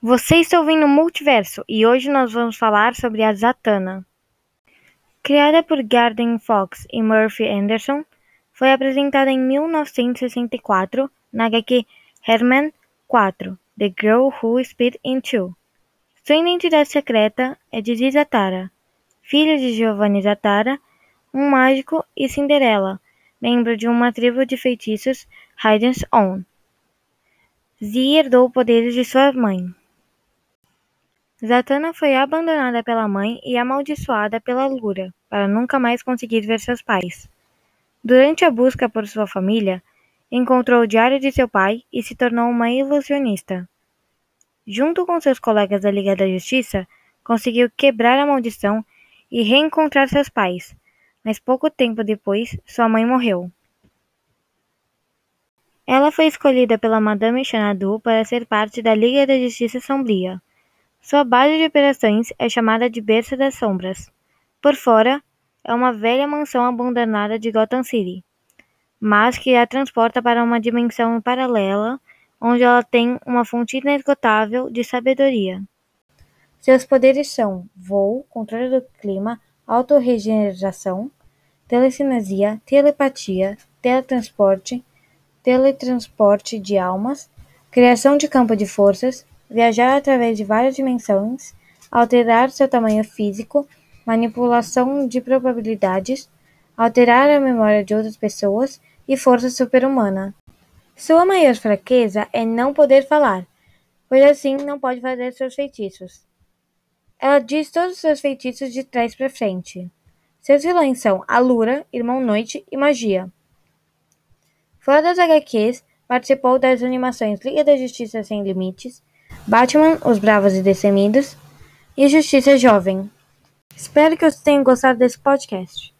Você está ouvindo o Multiverso e hoje nós vamos falar sobre a Zatanna. Criada por Garden Fox e Murphy Anderson, foi apresentada em 1964 na HQ Herman 4 The Girl Who Spit in Two. Sua identidade secreta é de Zatara, filha de Giovanni Zatara, um mágico, e Cinderella, membro de uma tribo de feitiços Hidden's Own. Z herdou poderes de sua mãe. Zatanna foi abandonada pela mãe e amaldiçoada pela Lura, para nunca mais conseguir ver seus pais. Durante a busca por sua família, encontrou o diário de seu pai e se tornou uma ilusionista. Junto com seus colegas da Liga da Justiça, conseguiu quebrar a maldição e reencontrar seus pais, mas pouco tempo depois sua mãe morreu. Ela foi escolhida pela Madame Xanadu para ser parte da Liga da Justiça Sombria. Sua base de operações é chamada de Berço das Sombras. Por fora, é uma velha mansão abandonada de Gotham City, mas que a transporta para uma dimensão paralela, onde ela tem uma fonte inesgotável de sabedoria. Seus poderes são voo, controle do clima, autorregeneração, telecinesia, telepatia, teletransporte, teletransporte de almas, criação de campo de forças, viajar através de várias dimensões, alterar seu tamanho físico, manipulação de probabilidades, alterar a memória de outras pessoas e força super-humana. Sua maior fraqueza é não poder falar, pois assim não pode fazer seus feitiços. Ela diz todos os seus feitiços de trás para frente. Seus vilões são Alura, Irmão Noite e Magia. Fora das HQs, participou das animações Liga da Justiça Sem Limites, Batman, Os Bravos e Destemidos e Justiça Jovem. Espero que você tenha gostado desse podcast.